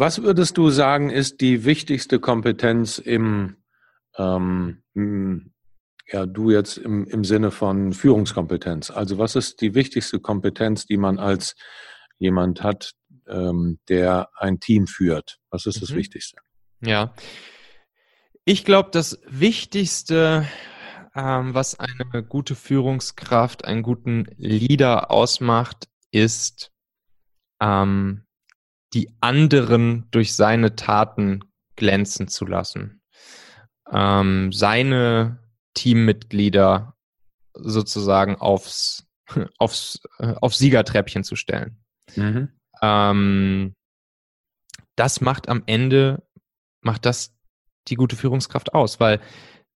Was würdest du sagen, ist die wichtigste Kompetenz im, ähm, ja, du jetzt im, im Sinne von Führungskompetenz? Also was ist die wichtigste Kompetenz, die man als jemand hat, ähm, der ein Team führt? Was ist das mhm. Wichtigste? Ja, ich glaube, das Wichtigste, ähm, was eine gute Führungskraft, einen guten Leader ausmacht, ist, ähm, die anderen durch seine Taten glänzen zu lassen. Ähm, seine Teammitglieder sozusagen aufs, aufs, äh, aufs Siegertreppchen zu stellen. Mhm. Ähm, das macht am Ende, macht das die gute Führungskraft aus, weil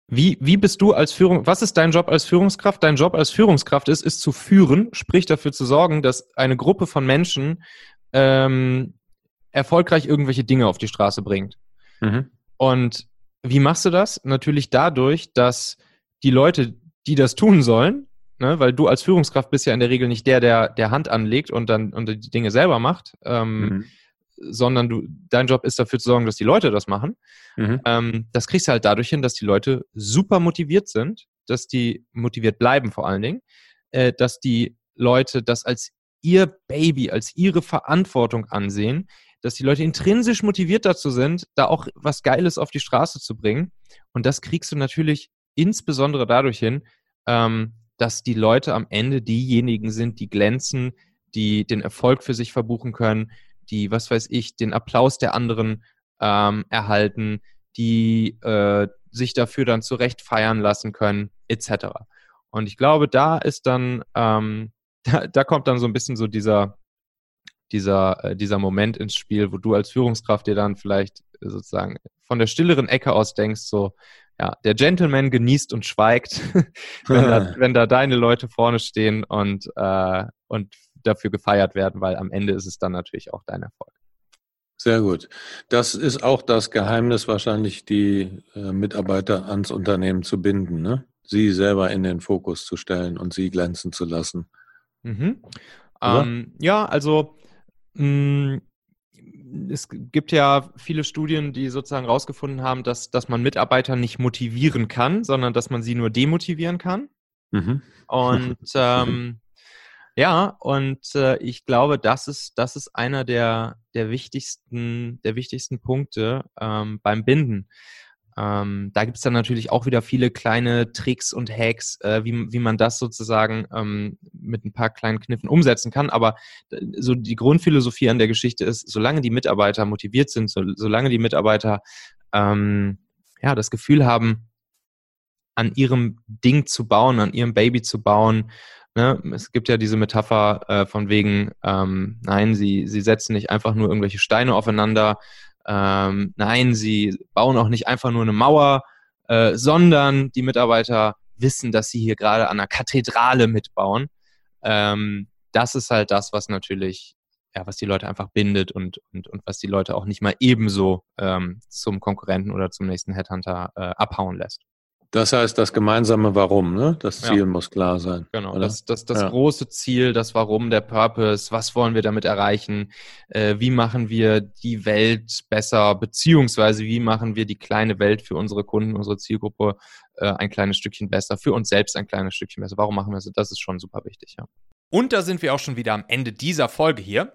wie, wie bist du als Führung, was ist dein Job als Führungskraft? Dein Job als Führungskraft ist, ist zu führen, sprich dafür zu sorgen, dass eine Gruppe von Menschen ähm, erfolgreich irgendwelche Dinge auf die Straße bringt. Mhm. Und wie machst du das? Natürlich dadurch, dass die Leute, die das tun sollen, ne, weil du als Führungskraft bist ja in der Regel nicht der, der, der Hand anlegt und dann und die Dinge selber macht, ähm, mhm. sondern du, dein Job ist dafür zu sorgen, dass die Leute das machen. Mhm. Ähm, das kriegst du halt dadurch hin, dass die Leute super motiviert sind, dass die motiviert bleiben vor allen Dingen, äh, dass die Leute das als ihr Baby, als ihre Verantwortung ansehen, dass die Leute intrinsisch motiviert dazu sind, da auch was Geiles auf die Straße zu bringen. Und das kriegst du natürlich insbesondere dadurch hin, ähm, dass die Leute am Ende diejenigen sind, die glänzen, die den Erfolg für sich verbuchen können, die, was weiß ich, den Applaus der anderen ähm, erhalten, die äh, sich dafür dann zurecht feiern lassen können, etc. Und ich glaube, da ist dann, ähm, da, da kommt dann so ein bisschen so dieser, dieser, äh, dieser Moment ins Spiel, wo du als Führungskraft dir dann vielleicht sozusagen von der stilleren Ecke aus denkst, so, ja, der Gentleman genießt und schweigt, wenn, da, wenn, da, deine Leute vorne stehen und, äh, und dafür gefeiert werden, weil am Ende ist es dann natürlich auch dein Erfolg. Sehr gut. Das ist auch das Geheimnis, wahrscheinlich die äh, Mitarbeiter ans Unternehmen zu binden, ne? sie selber in den Fokus zu stellen und sie glänzen zu lassen. Mhm. Ähm, ja, also es gibt ja viele Studien, die sozusagen herausgefunden haben, dass, dass man Mitarbeiter nicht motivieren kann, sondern dass man sie nur demotivieren kann. Mhm. Und ähm, ja, und äh, ich glaube, das ist, das ist einer der, der wichtigsten, der wichtigsten Punkte ähm, beim Binden. Ähm, da gibt es dann natürlich auch wieder viele kleine Tricks und Hacks, äh, wie, wie man das sozusagen ähm, mit ein paar kleinen Kniffen umsetzen kann. Aber äh, so die Grundphilosophie an der Geschichte ist, solange die Mitarbeiter motiviert sind, so, solange die Mitarbeiter ähm, ja, das Gefühl haben, an ihrem Ding zu bauen, an ihrem Baby zu bauen, Ne? Es gibt ja diese Metapher äh, von wegen, ähm, nein, sie, sie setzen nicht einfach nur irgendwelche Steine aufeinander, ähm, nein, sie bauen auch nicht einfach nur eine Mauer, äh, sondern die Mitarbeiter wissen, dass sie hier gerade an einer Kathedrale mitbauen. Ähm, das ist halt das, was natürlich, ja, was die Leute einfach bindet und, und, und was die Leute auch nicht mal ebenso ähm, zum Konkurrenten oder zum nächsten Headhunter äh, abhauen lässt. Das heißt, das gemeinsame Warum, ne? Das Ziel ja. muss klar sein. Genau, oder? das, das, das ja. große Ziel, das Warum, der Purpose, was wollen wir damit erreichen, äh, wie machen wir die Welt besser, beziehungsweise wie machen wir die kleine Welt für unsere Kunden, unsere Zielgruppe äh, ein kleines Stückchen besser, für uns selbst ein kleines Stückchen besser. Warum machen wir das? Das ist schon super wichtig, ja. Und da sind wir auch schon wieder am Ende dieser Folge hier.